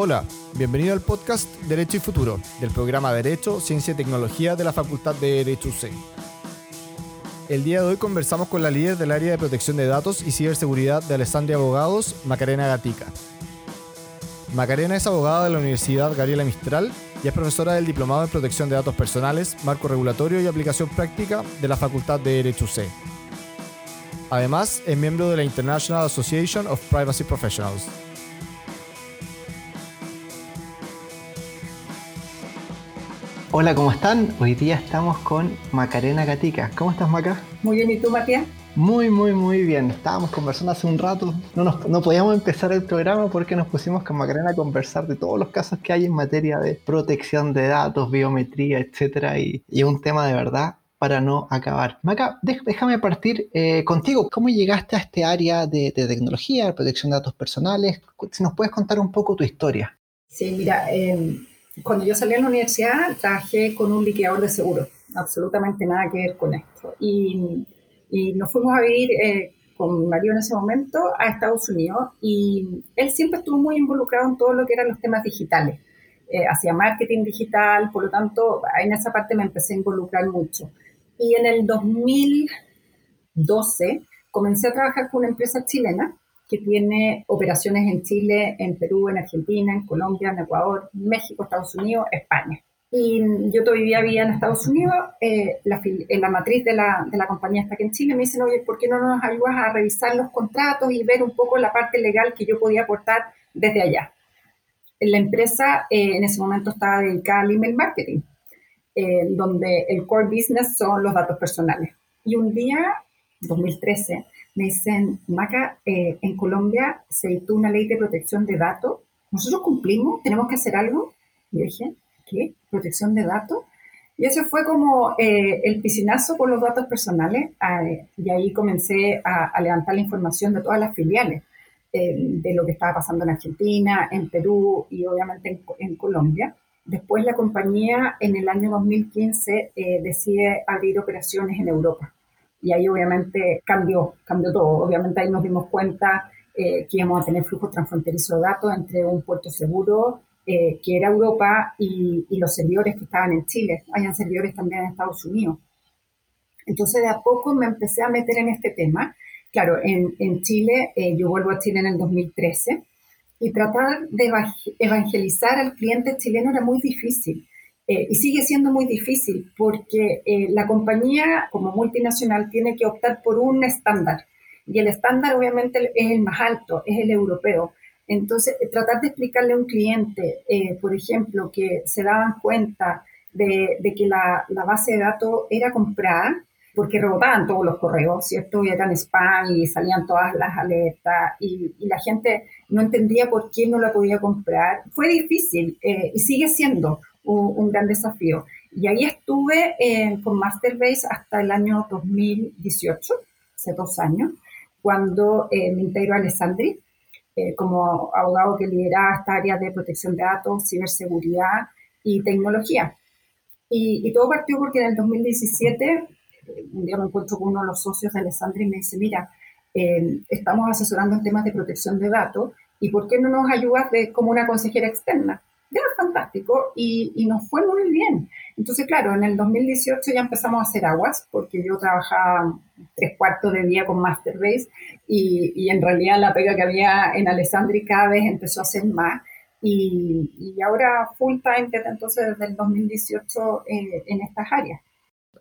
Hola, bienvenido al podcast Derecho y Futuro del programa Derecho, Ciencia y Tecnología de la Facultad de Derecho UC. El día de hoy conversamos con la líder del área de protección de datos y ciberseguridad de Alessandria Abogados, Macarena Gatica. Macarena es abogada de la Universidad Gabriela Mistral y es profesora del Diplomado en Protección de Datos Personales, Marco Regulatorio y Aplicación Práctica de la Facultad de Derecho UC. Además, es miembro de la International Association of Privacy Professionals. Hola, ¿cómo están? Hoy día estamos con Macarena Gatica. ¿Cómo estás, Maca? Muy bien, ¿y tú, Matías? Muy, muy, muy bien. Estábamos conversando hace un rato. No, no podíamos empezar el programa porque nos pusimos con Macarena a conversar de todos los casos que hay en materia de protección de datos, biometría, etcétera, y, y un tema de verdad para no acabar. Maca, déjame partir eh, contigo. ¿Cómo llegaste a este área de, de, tecnología, protección de datos personales? Si nos puedes contar un poco tu historia. Sí, mira, eh, cuando yo salí a la universidad trabajé con un liquidador de seguros, absolutamente nada que ver con esto. Y, nos fuimos a vivir eh, con Mario en ese momento a Estados Unidos y él siempre estuvo muy involucrado en todo lo que eran los temas digitales. Eh, hacía marketing digital, por lo tanto, en esa parte me empecé a involucrar mucho. Y en el 2012 comencé a trabajar con una empresa chilena que tiene operaciones en Chile, en Perú, en Argentina, en Colombia, en Ecuador, México, Estados Unidos, España. Y yo todavía vivía en Estados Unidos, eh, la, en la matriz de la, de la compañía está aquí en Chile, me dicen, oye, ¿por qué no nos ayudas a revisar los contratos y ver un poco la parte legal que yo podía aportar desde allá? La empresa eh, en ese momento estaba dedicada al email marketing, eh, donde el core business son los datos personales. Y un día, 2013, me dicen, Maca, eh, en Colombia se dictó una ley de protección de datos, nosotros cumplimos, tenemos que hacer algo. Y dije, ¿qué? ¿Protección de datos? Y ese fue como eh, el piscinazo con los datos personales eh, y ahí comencé a, a, levantar la información de todas las filiales, eh, de lo que estaba pasando en Argentina, en Perú y obviamente en, en Colombia. Después la compañía en el año 2015 eh, decide abrir operaciones en Europa y ahí obviamente cambió, cambió todo. Obviamente ahí nos dimos cuenta eh, que íbamos a tener flujos transfronterizos de datos entre un puerto seguro, eh, que era Europa, y, y, los servidores que estaban en Chile. Hayan servidores también en Estados Unidos. Entonces de a poco me empecé a meter en este tema. Claro, en, en Chile, eh, yo vuelvo a Chile en el 2013, y tratar de evangelizar al cliente chileno era muy difícil eh, y sigue siendo muy difícil porque eh, la compañía como multinacional tiene que optar por un estándar y el estándar obviamente es el más alto, es el europeo. Entonces, eh, tratar de explicarle a un cliente, eh, por ejemplo, que se daban cuenta de, de que la, la, base de datos era comprada, porque rebotaban todos los correos, ¿cierto? Y eran spam y salían todas las alertas y, y la gente no entendía por qué no la podía comprar. Fue difícil eh, y sigue siendo un, gran desafío. Y ahí estuve eh, con Masterbase hasta el año 2018, hace dos años, cuando eh, me integro a Alessandri eh, como abogado que lidera esta área de protección de datos, ciberseguridad y tecnología. Y, y todo partió porque en el 2017, un día me encuentro con uno de los socios de Alessandri y me dice, mira, eh, estamos asesorando en temas de protección de datos y ¿por qué no nos ayudas de, como una consejera externa? Ya fantástico y, y, nos fue muy bien. Entonces, claro, en el 2018 ya empezamos a hacer aguas porque yo trabajaba tres cuartos de día con Masterbase y, y en realidad la pega que había en Alessandri cada vez empezó a ser más. Y, y ahora full time desde entonces desde el 2018 eh, en estas áreas.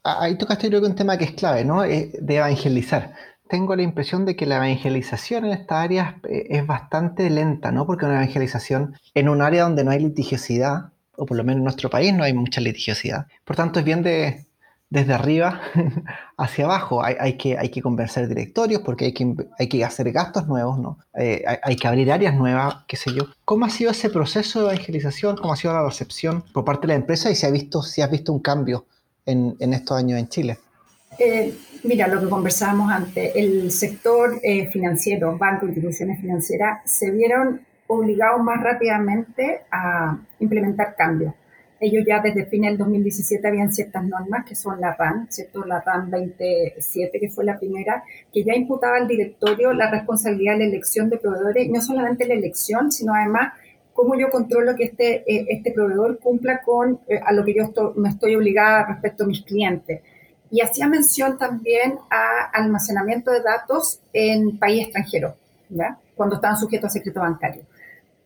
Ahí tocaste creo que un tema que es clave, ¿no? Eh, de evangelizar tengo la impresión de que la evangelización en estas áreas eh, es bastante lenta, ¿no? Porque una evangelización en un área donde no hay litigiosidad, o por lo menos en nuestro país no hay mucha litigiosidad. Por tanto, es bien de, desde arriba hacia abajo. Hay, que, hay que convencer directorios porque hay que, hay que hacer gastos nuevos, ¿no? Eh, hay, que abrir áreas nuevas, qué sé yo. ¿Cómo ha sido ese proceso de evangelización? ¿Cómo ha sido la recepción por parte de la empresa? Y si, ha visto, si has visto un cambio en estos años en Chile. Eh, mira, lo que conversábamos antes, el sector eh, financiero, bancos, instituciones financieras, se vieron obligados más rápidamente a implementar cambios. Ellos ya desde fin del 2017 habían ciertas normas que son la RAN, ¿cierto? La RAN 27, que fue la primera, que ya imputaba al directorio la responsabilidad de la elección de proveedores, no solamente la elección, sino además cómo yo controlo que este, eh, este proveedor cumpla con eh, a lo que yo me estoy obligada respecto a mis clientes. Y hacía mención también a almacenamiento de datos en país extranjero, cuando estaban sujetos a secreto bancario.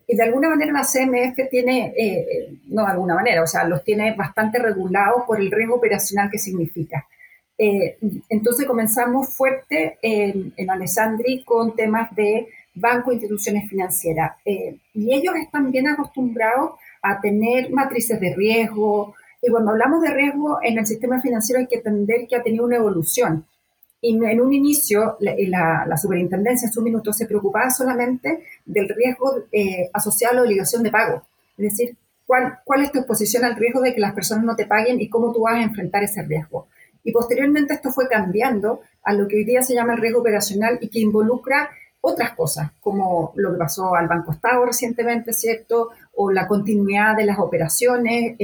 Y de alguna manera la CMF tiene, eh, no de alguna manera, o sea, los tiene bastante regulados por el riesgo operacional que significa. entonces comenzamos fuerte en, en Alessandri con temas de banco e instituciones financieras. Eh, y ellos están bien acostumbrados a tener matrices de riesgo. Y cuando hablamos de riesgo en el sistema financiero hay que entender que ha tenido una evolución. Y en un inicio, la, la, superintendencia en su minuto se preocupaba solamente del riesgo eh, asociado a la obligación de pago. Es decir, ¿cuál, cuál es tu exposición al riesgo de que las personas no te paguen y cómo tú vas a enfrentar ese riesgo. Y posteriormente esto fue cambiando a lo que hoy día se llama el riesgo operacional y que involucra otras cosas, como lo que pasó al Banco Estado recientemente, ¿cierto? O la continuidad de las operaciones,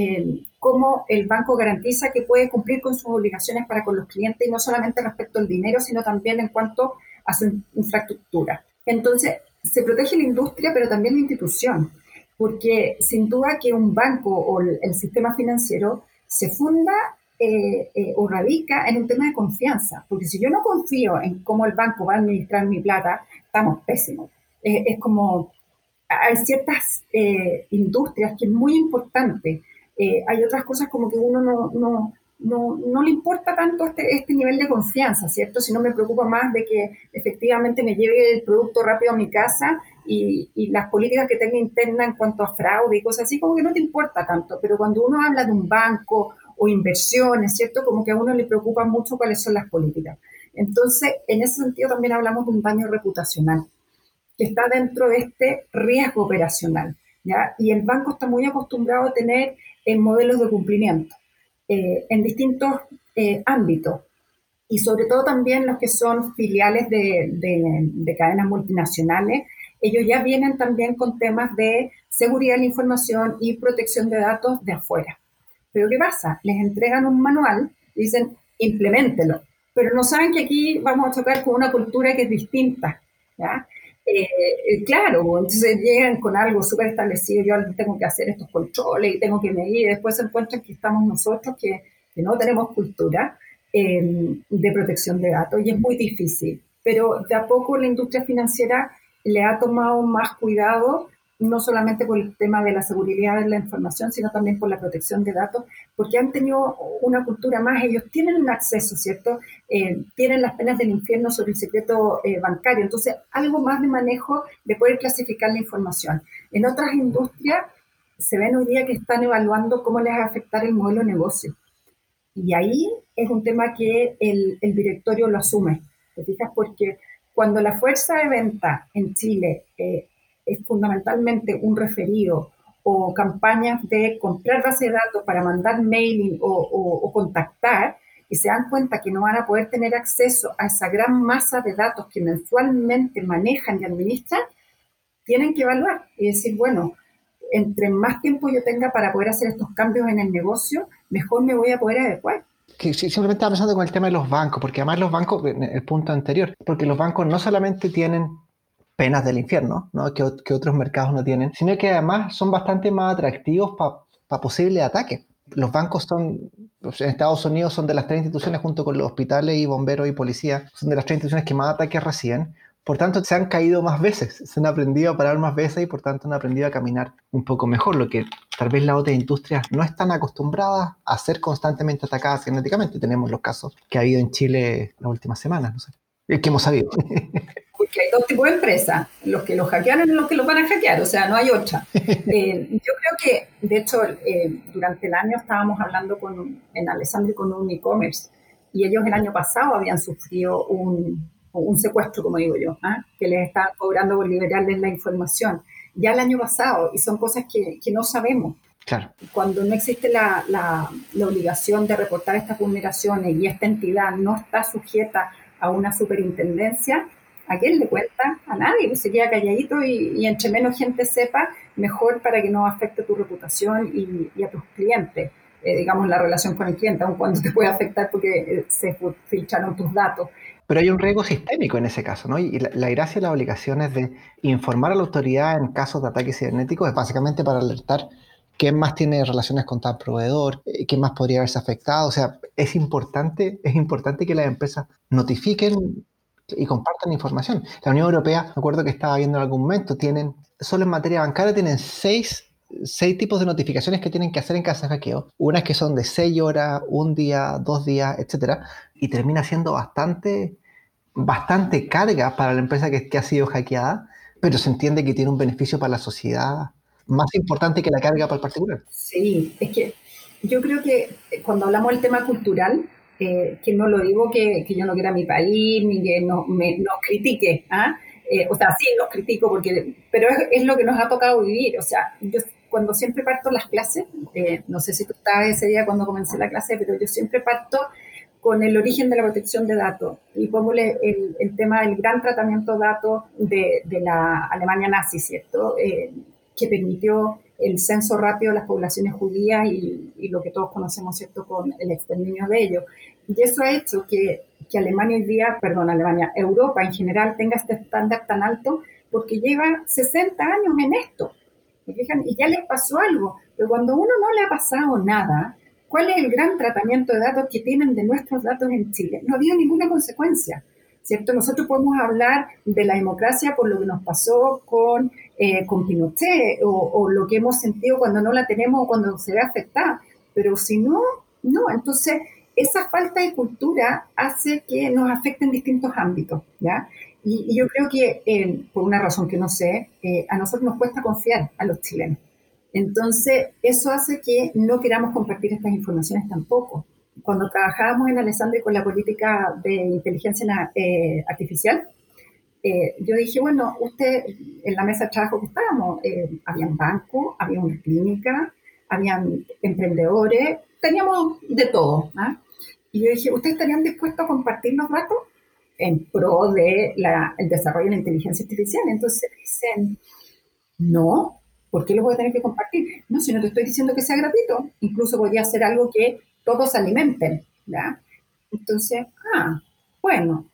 cómo el banco garantiza que puede cumplir con sus obligaciones para con los clientes, y no solamente respecto al dinero, sino también en cuanto a su infraestructura. Entonces, se protege la industria, pero también la institución, porque sin duda que un banco o el sistema financiero se funda eh, eh, o radica en un tema de confianza, porque si yo no confío en cómo el banco va a administrar mi plata, estamos pésimos. Eh, es como, hay ciertas industrias que es muy importante, hay otras cosas como que uno no, no, no, no le importa tanto este, este nivel de confianza, ¿cierto? Si no me preocupa más de que efectivamente me lleve el producto rápido a mi casa y, y, las políticas que tenga interna en cuanto a fraude y cosas así, como que no te importa tanto. Pero cuando uno habla de un banco o inversiones, ¿cierto? Como que a uno le preocupa mucho cuáles son las políticas. Entonces, en ese sentido también hablamos de un daño reputacional, que está dentro de este riesgo operacional, ¿ya? Y el banco está muy acostumbrado a tener en eh, modelos de cumplimiento eh, en distintos eh, ámbitos, y sobre todo también los que son filiales de, de cadenas multinacionales, ellos ya vienen también con temas de seguridad de la información y protección de datos de afuera. Pero ¿qué pasa? Les entregan un manual dicen, implementelo. Pero no saben que aquí vamos a chocar con una cultura que es distinta. ¿ya? Eh, claro, entonces llegan con algo súper establecido, yo tengo que hacer estos controles y tengo que medir, y después se encuentran que estamos nosotros que, que no tenemos cultura eh, de protección de datos y es muy difícil. Pero de a poco la industria financiera le ha tomado más cuidado no solamente por el tema de la seguridad de la información, sino también por la protección de datos, porque han tenido una cultura más, ellos tienen un acceso, ¿cierto? Eh, tienen las penas del infierno sobre el secreto eh, bancario, entonces algo más de manejo de poder clasificar la información. En otras industrias se ven hoy día que están evaluando cómo les va a afectar el modelo de negocio. Y ahí es un tema que el, el directorio lo asume, ¿te fijas? Porque cuando la fuerza de venta en Chile eh, es fundamentalmente un referido o campañas de comprar base de datos para mandar mailing o, contactar y se dan cuenta que no van a poder tener acceso a esa gran masa de datos que mensualmente manejan y administran, tienen que evaluar y decir, bueno, entre más tiempo yo tenga para poder hacer estos cambios en el negocio, mejor me voy a poder adecuar. Que simplemente estaba pensando con el tema de los bancos, porque además los bancos, el punto anterior, porque los bancos no solamente tienen penas del infierno, ¿no? que, que, otros mercados no tienen, sino que además son bastante más atractivos para pa posibles ataques. Los bancos son, en Estados Unidos son de las tres instituciones junto con los hospitales y bomberos y policía, son de las tres instituciones que más ataques reciben. Por tanto, se han caído más veces, se han aprendido a parar más veces y por tanto han aprendido a caminar un poco mejor, lo que tal vez las otras industrias no están acostumbradas a ser constantemente atacadas genéticamente. Tenemos los casos que ha habido en Chile las últimas semanas, no sé, que hemos sabido. porque hay dos tipos de empresas, los que los hackearon y los que los van a hackear, o sea, no hay otra. Eh, yo creo que, de hecho, eh, durante el año estábamos hablando con, en Alessandro con un e-commerce y ellos el año pasado habían sufrido un, un secuestro, como digo yo, ¿ah? que les estaban cobrando por liberarles la información. Ya el año pasado, y son cosas que, que no sabemos. Claro. Cuando no existe la, la, la obligación de reportar estas vulneraciones y esta entidad no está sujeta a una superintendencia, ¿a quién le cuenta? A nadie, pues se queda calladito y, entre menos gente sepa, mejor para que no afecte tu reputación y, a tus clientes. Eh, digamos, la relación con el cliente, aun cuando te puede afectar porque eh, se filtraron tus datos. Pero hay un riesgo sistémico en ese caso, ¿no? Y la, gracia de las obligaciones de informar a la autoridad en casos de ataques cibernéticos es básicamente para alertar quién más tiene relaciones con tal proveedor, eh, quién más podría haberse afectado. O sea, es importante, es importante que las empresas notifiquen y compartan información. La Unión Europea, me acuerdo que estaba viendo en algún momento, tienen, solo en materia bancaria, tienen seis, seis tipos de notificaciones que tienen que hacer en caso de hackeo. Unas que son de seis horas, un día, dos días, etcétera, y termina siendo bastante, bastante carga para la empresa que, que ha sido hackeada, pero se entiende que tiene un beneficio para la sociedad más importante que la carga para el particular. Sí, es que yo creo que cuando hablamos del tema cultural, eh, que no lo digo que, que, yo no quiera mi país, ni que no, me, nos critique, ¿ah? eh, o sea, sí los critico, porque, pero es, lo que nos ha tocado vivir, o sea, yo cuando siempre parto las clases, eh, no sé si tú estabas ese día cuando comencé la clase, pero yo siempre parto con el origen de la protección de datos y pongo el, el, tema del gran tratamiento de datos de, de la Alemania nazi, ¿cierto? que permitió el censo rápido de las poblaciones judías y, lo que todos conocemos, ¿cierto?, con el exterminio de ellos. Y eso ha hecho que, Alemania hoy día, perdón, Alemania, Europa en general tenga este estándar tan alto porque lleva 60 años en esto. Y ya les pasó algo, pero cuando uno no le ha pasado nada, ¿cuál es el gran tratamiento de datos que tienen de nuestros datos en Chile? No ha habido ninguna consecuencia. ¿cierto? Nosotros podemos hablar de la democracia por lo que nos pasó con, eh, con Pinochet o, lo que hemos sentido cuando no la tenemos o cuando se ve afectada, pero si no, no. Entonces, esa falta de cultura hace que nos afecte en distintos ámbitos, ¿ya? Y, yo creo que, eh, por una razón que no sé, eh, a nosotros nos cuesta confiar a los chilenos. Entonces, eso hace que no queramos compartir estas informaciones tampoco cuando trabajábamos en Alessandria con la política de inteligencia eh, artificial, eh, yo dije, bueno, usted en la mesa de trabajo que estábamos, eh, habían bancos, había una clínica, habían emprendedores, teníamos de todo. ¿ah? Y yo dije, ¿ustedes estarían dispuestos a compartir los datos en pro del el desarrollo de la inteligencia artificial? Entonces dicen, no, ¿por qué lo voy a tener que compartir? No, si no te estoy diciendo que sea gratuito, incluso podría ser algo que todos alimenten. Entonces, ah, bueno,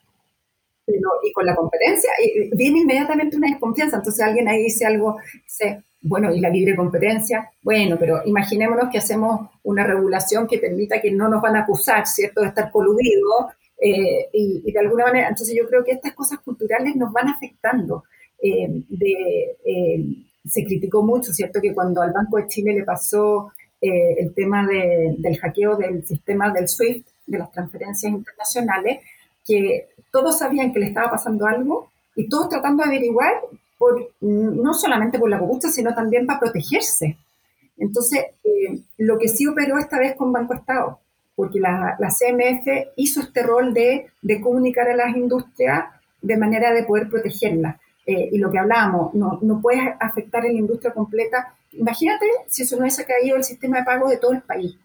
y con la competencia viene inmediatamente una desconfianza. Entonces alguien ahí dice algo, dice, bueno, y la libre competencia, bueno, pero imaginémonos que hacemos una regulación que permita que no nos van a acusar, ¿cierto?, de estar coludidos eh, y, de alguna manera, entonces yo creo que estas cosas culturales nos van afectando. Eh, de, eh, se criticó mucho, ¿cierto?, que cuando al Banco de Chile le pasó el tema del hackeo del sistema del SWIFT, de las transferencias internacionales, que todos sabían que le estaba pasando algo y todos tratando de averiguar, no solamente por la robusta, sino también para protegerse. Entonces, eh, lo que sí operó esta vez con Banco Estado, porque la, la CMF hizo este rol de, comunicar a las industrias de manera de poder protegerlas. Eh, y lo que hablábamos, no, no puedes afectar a la industria completa Imagínate si eso no hubiese caído el sistema de pago de todo el país.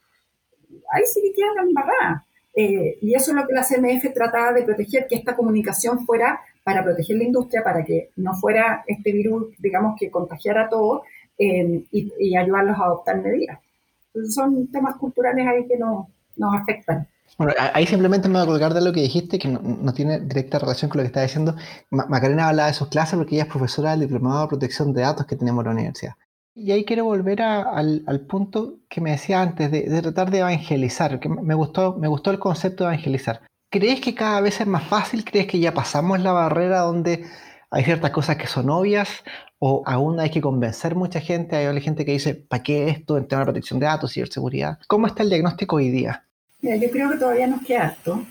Ahí sí que quedan la embarrada. Eh, y eso es lo que la CMF trataba de proteger, que esta comunicación fuera para proteger la industria, para que no fuera este virus, digamos, que contagiara a todos eh, y, ayudarlos a adoptar medidas. Entonces son temas culturales ahí que no, nos afectan. Bueno, ahí simplemente me voy a colgar de lo que dijiste, que no, tiene directa relación con lo que estaba diciendo. Macarena hablaba de sus clases porque ella es profesora del Diplomado de Protección de Datos que tenemos en la universidad. Y ahí quiero volver al, punto que me decía antes, de, tratar de evangelizar, que me gustó, me gustó el concepto de evangelizar. ¿Crees que cada vez es más fácil? ¿Crees que ya pasamos la barrera donde hay ciertas cosas que son obvias o aún hay que convencer mucha gente? Hay gente que dice, ¿para qué esto en tema de protección de datos, ciberseguridad? ¿Cómo está el diagnóstico hoy día? yo creo que todavía nos queda harto.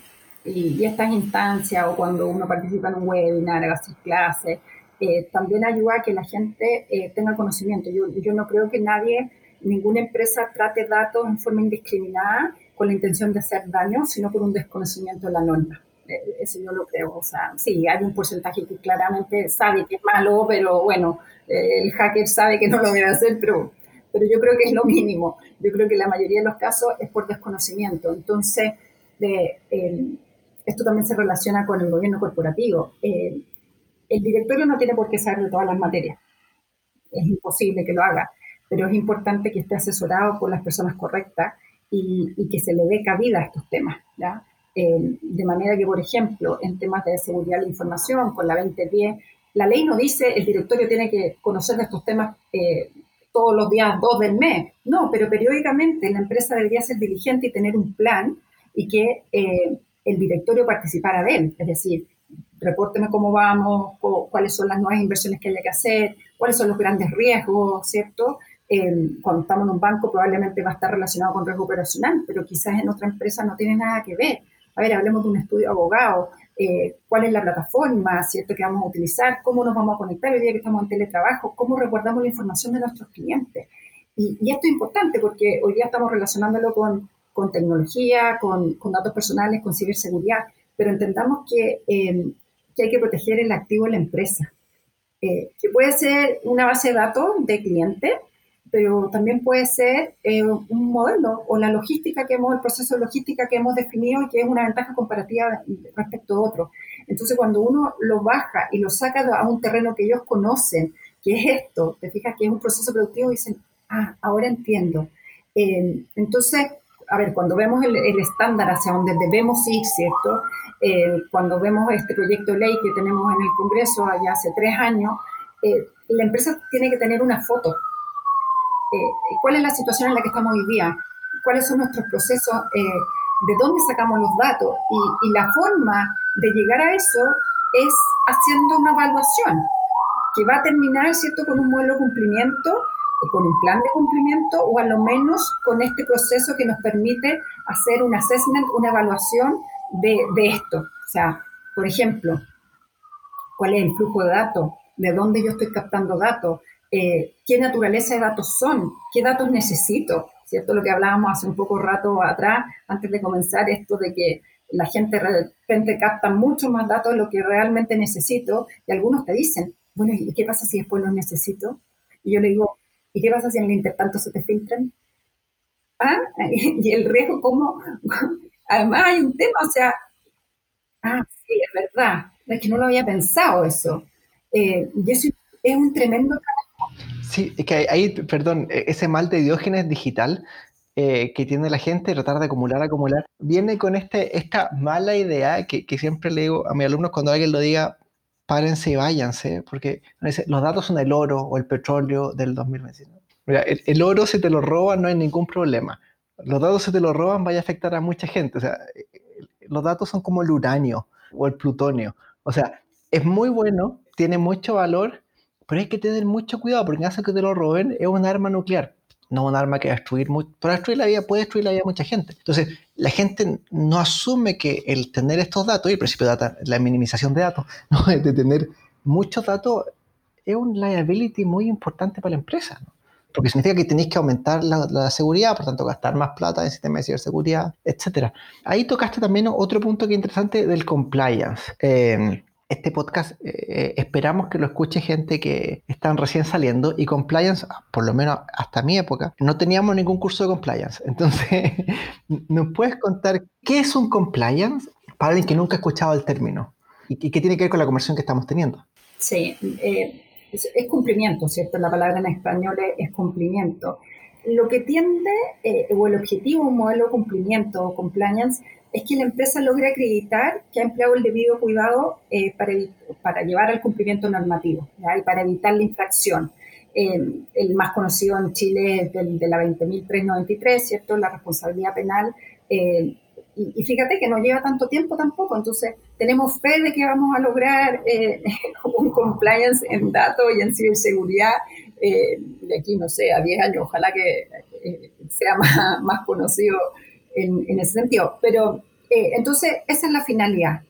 Y, y estas instancias o cuando uno participa en un webinar, hace clases, eh, también ayuda a que la gente eh, tenga conocimiento. Yo, yo no creo que nadie, ninguna empresa trate datos en forma indiscriminada con la intención de hacer daño, sino por un desconocimiento de la norma. Eh, eso yo lo creo. O sea, sí, hay un porcentaje que claramente sabe que es malo, pero bueno, el hacker sabe que no lo debe hacer, pero, pero yo creo que es lo mínimo. Yo creo que la mayoría de los casos es por desconocimiento. Entonces, de, esto también se relaciona con el gobierno corporativo el directorio no tiene por qué saber de todas las materias. Es imposible que lo haga, pero es importante que esté asesorado por las personas correctas y, que se le dé cabida a estos temas. Eh, de manera que, por ejemplo, en temas de seguridad de la información, con la 2010, la ley no dice el directorio tiene que conocer de estos temas eh, todos los días dos del mes. No, pero periódicamente la empresa debería ser diligente y tener un plan y que eh, el directorio participara de él. Es decir, repórteme cómo vamos, cuáles son las nuevas inversiones que hay que hacer, cuáles son los grandes riesgos, ¿cierto? Eh, cuando estamos en un banco probablemente va a estar relacionado con riesgo operacional, pero quizás en otra empresa no tiene nada que ver. A ver, hablemos de un estudio abogado, eh, cuál es la plataforma, ¿cierto?, que vamos a utilizar, cómo nos vamos a conectar el día que estamos en teletrabajo, cómo resguardamos la información de nuestros clientes. Y, esto es importante porque hoy día estamos relacionándolo con, con tecnología, con, con, datos personales, con ciberseguridad, pero entendamos que, eh, que hay que proteger el activo de la empresa, eh, que puede ser una base de datos de clientes, pero también puede ser eh, un modelo o la logística que hemos, el proceso de logística que hemos definido y que es una ventaja comparativa respecto a otro. Entonces, cuando uno lo baja y lo saca a un terreno que ellos conocen, que es esto, te fijas que es un proceso productivo, dicen, ah, ahora entiendo. Eh, entonces, a ver, cuando vemos el, estándar hacia donde debemos ir, ¿cierto? Eh, cuando vemos este proyecto de ley que tenemos en el Congreso allá hace tres años, la empresa tiene que tener una foto eh, cuál es la situación en la que estamos hoy día, cuáles son nuestros procesos, eh, de dónde sacamos los datos. Y, la forma de llegar a eso es haciendo una evaluación que va a terminar, ¿cierto?, con un modelo de cumplimiento, eh, con un plan de cumplimiento o a lo menos con este proceso que nos permite hacer un assessment, una evaluación de, esto. O sea, por ejemplo, cuál es el flujo de datos, de dónde yo estoy captando datos, eh, qué naturaleza de datos son, qué datos necesito, ¿cierto? Lo que hablábamos hace un poco rato atrás, antes de comenzar, esto de que la gente de repente capta mucho más datos de lo que realmente necesito y algunos te dicen, bueno, ¿y qué pasa si después los necesito? Y yo le digo, ¿y qué pasa si en el intertanto se te filtran? ¿Ah? Y el riesgo, ¿cómo? Además hay un tema, o sea, ah, sí, es verdad, es que no lo había pensado eso. Eh, y eso es un tremendo Sí, es que ahí, perdón, e-, ese mal de Diógenes digital eh, que tiene la gente, tratar de acumular, acumular, viene con este, esta mala idea que, siempre le digo a mis alumnos cuando alguien lo diga, párense y váyanse, porque los datos son el oro o el petróleo del 2021. Mira, el, oro se te lo roban, no hay ningún problema. Los datos se te lo roban, vaya a afectar a mucha gente. O sea, los datos son como el uranio o el plutonio. O sea, es muy bueno, tiene mucho valor, pero hay que tener mucho cuidado porque en caso que te lo roben es un arma nuclear, no un arma que va a destruir, para destruir la vida puede destruir la vida de mucha gente. Entonces, la gente no asume que el tener estos datos, y el principio de data, la minimización de datos, ¿no? de tener muchos datos, es un liability muy importante para la empresa. Porque significa que tenéis que aumentar la, seguridad, por tanto gastar más plata en sistemas de ciberseguridad, etc. Ahí tocaste también otro punto que es interesante del compliance. Eh, este podcast eh, eh, esperamos que lo escuche gente que están recién saliendo y compliance, por lo menos hasta mi época, no teníamos ningún curso de compliance. Entonces, ¿nos puedes contar qué es un compliance para alguien que nunca ha escuchado el término? ¿Y qué tiene que ver con la conversación que estamos teniendo? Sí, eh, es, cumplimiento, ¿cierto? La palabra en español es, cumplimiento. Lo que tiende, o el objetivo de un modelo de cumplimiento o compliance, es que la empresa logre acreditar que ha empleado el debido cuidado eh, para, llevar al cumplimiento normativo y para evitar la infracción. Eh, el más conocido en Chile es de la 20.393, ¿cierto? La responsabilidad penal. Eh, y, fíjate que no lleva tanto tiempo tampoco, entonces tenemos fe de que vamos a lograr un compliance en datos y en ciberseguridad de aquí, no sé, a 10 años. Ojalá que sea más, conocido en, ese sentido. Pero eh, entonces, esa es la finalidad.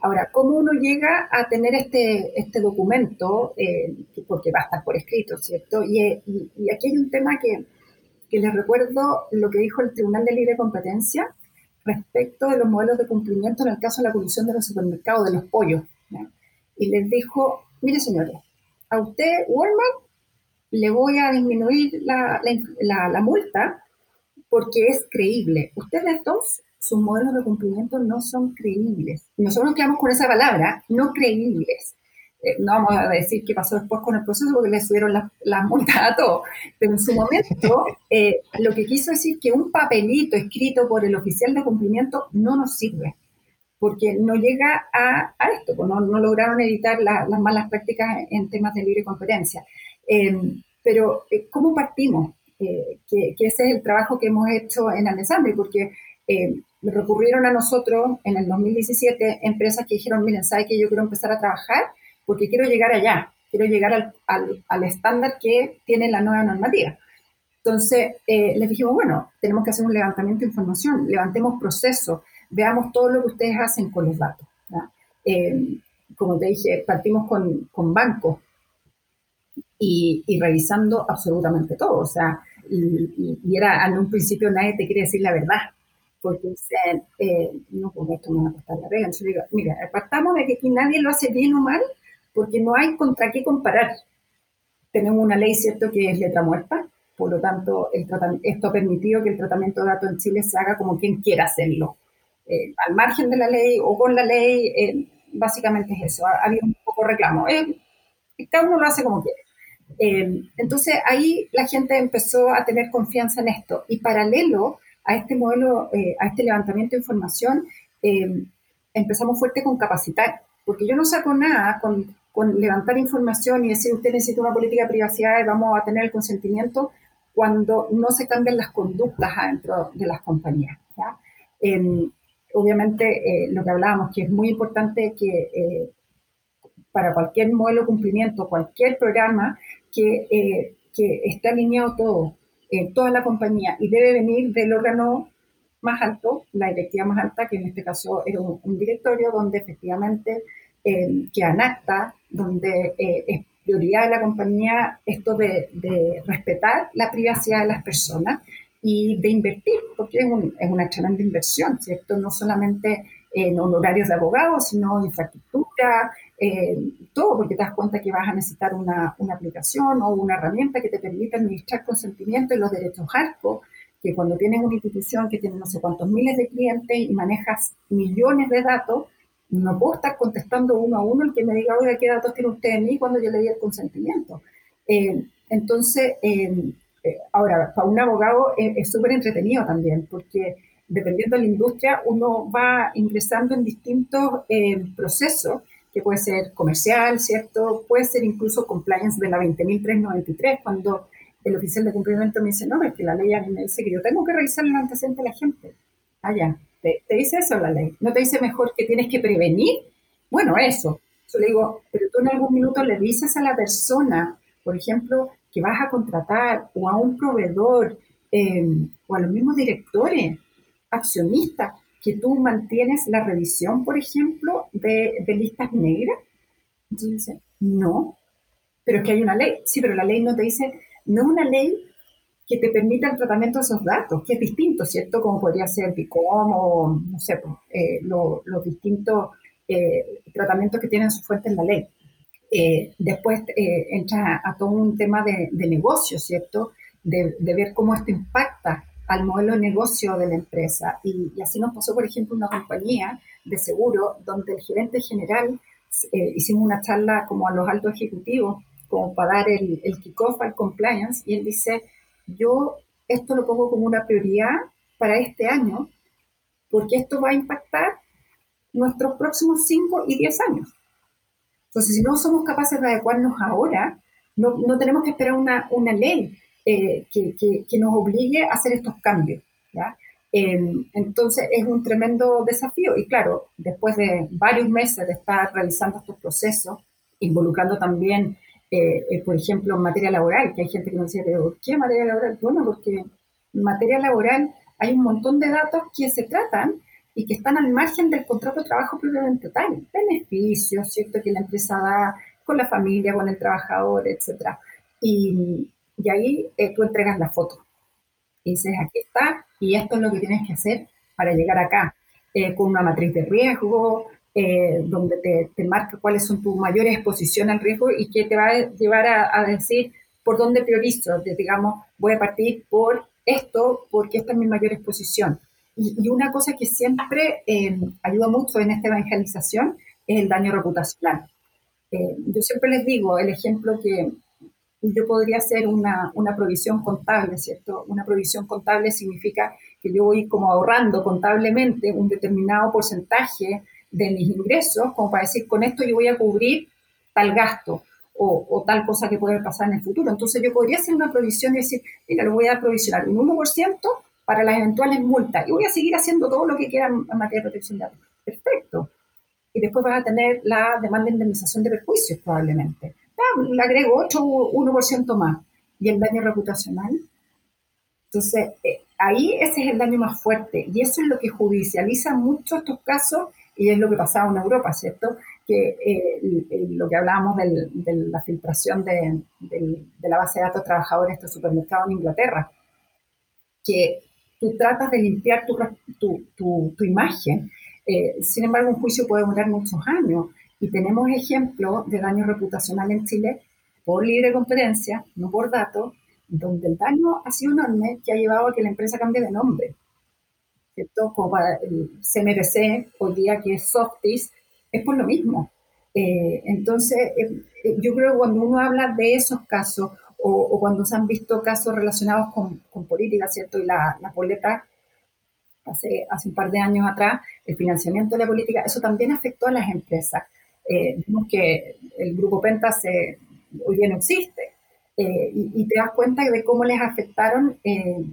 Ahora, ¿cómo uno llega a tener este, este documento? Eh, porque va a estar por escrito, ¿cierto? Y, aquí hay un tema que, que, les recuerdo lo que dijo el Tribunal de Libre Competencia respecto de los modelos de cumplimiento en el caso de la comisión de los supermercados, de los pollos. Y les dijo, mire señores, a usted, Walmart, le voy a disminuir la, la, la multa porque es creíble. Ustedes dos, sus modelos de cumplimiento no son creíbles. Nosotros nos quedamos con esa palabra, no creíbles. Eh, no vamos a decir qué pasó después con el proceso porque le subieron las la multas a todos, pero en su momento eh, lo que quiso decir que un papelito escrito por el oficial de cumplimiento no nos sirve. porque no llega a, esto, pues no, lograron evitar las malas prácticas en temas de libre competencia. Em, pero, eh, ¿cómo partimos? Eh, que, ese es el trabajo que hemos hecho en Alessandri, porque eh, recurrieron a nosotros en el 2017 empresas que dijeron, miren, ¿sabe que yo quiero empezar a trabajar? Porque quiero llegar allá, quiero llegar al, estándar que tiene la nueva normativa. Entonces, eh, les dijimos, bueno, tenemos que hacer un levantamiento de información, levantemos procesos, veamos todo lo que ustedes hacen con los datos. como te dije, partimos con, con bancos, y, revisando absolutamente todo. O sea, y, era en un principio nadie te quiere decir la verdad, porque dicen, eh, no, pues esto me va a costar la regla. Entonces digo, mira, apartamos de que aquí nadie lo hace bien o mal, porque no hay contra qué comparar. Tenemos una ley, ¿cierto?, que es letra muerta, por lo tanto, esto ha permitido que el tratamiento de datos en Chile se haga como quien quiera hacerlo. Eh, al margen de la ley o con la ley, eh, básicamente es eso. Ha, habido un poco reclamo. cada uno lo hace como quiere. Eh, entonces ahí la gente empezó a tener confianza en esto y paralelo a este modelo, eh, a este levantamiento de información, eh, empezamos fuerte con capacitar, porque yo no saco nada con, con, levantar información y decir usted necesita una política de privacidad y vamos a tener el consentimiento cuando no se cambian las conductas dentro de las compañías. obviamente lo que hablábamos, que es muy importante que para cualquier modelo de cumplimiento, cualquier programa, que, eh, que esté alineado todo, en toda la compañía, y debe venir del órgano más alto, la directiva más alta, que en este caso era un, directorio donde efectivamente eh, quedan acta, donde eh, es prioridad de la compañía esto de, de, respetar la privacidad de las personas y de invertir, porque es, es una tremenda inversión, ¿cierto? No solamente en honorarios de abogados, sino infraestructura, eh, todo, porque te das cuenta que vas a necesitar una, una, aplicación o una herramienta que te permita administrar consentimiento y los derechos ARCO, que cuando tienes una institución que tiene no sé cuántos miles de clientes y manejas millones de datos, no puedo estar contestando uno a uno el que me diga, oiga, ¿qué datos tiene usted de mí cuando yo le di el consentimiento? Eh, entonces, eh, ahora, para un abogado es súper entretenido también, porque dependiendo de la industria, uno va ingresando en distintos procesos que puede ser comercial, ¿cierto? Puede ser incluso compliance de la 20.393, cuando el oficial de cumplimiento me dice, no, es que la ley a me dice que yo tengo que revisar el antecedente de la gente. Ah, te, dice eso la ley. ¿No te dice mejor que tienes que prevenir? Bueno, eso. Yo le digo, pero tú en algún minuto le dices a la persona, por ejemplo, que vas a contratar o a un proveedor eh, o a los mismos directores, accionistas, que tú mantienes la revisión, por ejemplo, de, listas negras. Entonces no, pero es que hay una ley. Sí, pero la ley no te dice, no es una ley que te permita el tratamiento de esos datos, que es distinto, ¿cierto? Como podría ser BICOM o, no sé, pues, eh, los distintos eh, tratamientos que tienen su fuente en la ley. Eh, después entra a todo un tema de, negocio, ¿cierto? De, de, ver cómo esto impacta al modelo de negocio de la empresa. Y, así nos pasó, por ejemplo, una compañía de seguro donde el gerente general eh, hicimos una charla como a los altos ejecutivos, como para dar el, el kickoff al compliance, y él dice, yo esto lo pongo como una prioridad para este año, porque esto va a impactar nuestros próximos 5 y 10 años. Entonces, si no somos capaces de adecuarnos ahora, no, no tenemos que esperar una, una ley eh, que, que, nos obligue a hacer estos cambios. Em, entonces es un tremendo desafío y claro, después de varios meses de estar realizando estos procesos, involucrando también, eh, eh, por ejemplo, en materia laboral, que hay gente que nos dice, pero ¿qué materia laboral? Bueno, porque en materia laboral hay un montón de datos que se tratan y que están al margen del contrato de trabajo propiamente tal, beneficios, ¿cierto?, que la empresa da con la familia, con el trabajador, etcétera. Y, y ahí eh, tú entregas la foto. Y dices, aquí está, y esto es lo que tienes que hacer para llegar acá, eh, con una matriz de riesgo, eh, donde te, te, marca cuáles son tus mayores exposiciones al riesgo y que te va a llevar a, decir por dónde priorizo. Digamos, voy a partir por esto porque esta es mi mayor exposición. Y, y una cosa que siempre ayuda mucho en esta evangelización es el daño reputacional. yo siempre les digo el ejemplo que yo podría hacer una, una provisión contable, ¿cierto? Una provisión contable significa que yo voy como ahorrando contablemente un determinado porcentaje de mis ingresos, como para decir, con esto yo voy a cubrir tal gasto o, tal cosa que puede pasar en el futuro. Entonces yo podría hacer una provisión y decir, mira, lo voy a provisionar un 1% para las eventuales multas y voy a seguir haciendo todo lo que quiera en materia de protección de datos. Perfecto. Y después vas a tener la demanda de indemnización de perjuicios probablemente. Ah, le agrego otro 1% más. ¿Y el daño reputacional? Entonces, eh, ahí ese es el daño más fuerte y eso es lo que judicializa mucho estos casos y es lo que pasaba en Europa, ¿cierto? Que eh, lo que hablábamos de la filtración de, la base de datos trabajadores de supermercados en Inglaterra, que tú tratas de limpiar tu, tu, imagen, eh, sin embargo un juicio puede durar muchos años y tenemos ejemplos de daño reputacional en Chile por libre competencia, no por datos, donde el daño ha sido enorme que ha llevado a que la empresa cambie de nombre. ¿Cierto? Como el CMPC, hoy día que es Softis, es por lo mismo. Eh, entonces, eh, eh, yo creo que cuando uno habla de esos casos o, cuando se han visto casos relacionados con, con política, ¿cierto? Y la, la poleta, hace, hace un par de años atrás, el financiamiento de la política, eso también afectó a las empresas. vimos que el grupo Penta hoy día no existe, eh, y, te das cuenta de cómo les afectaron, eh,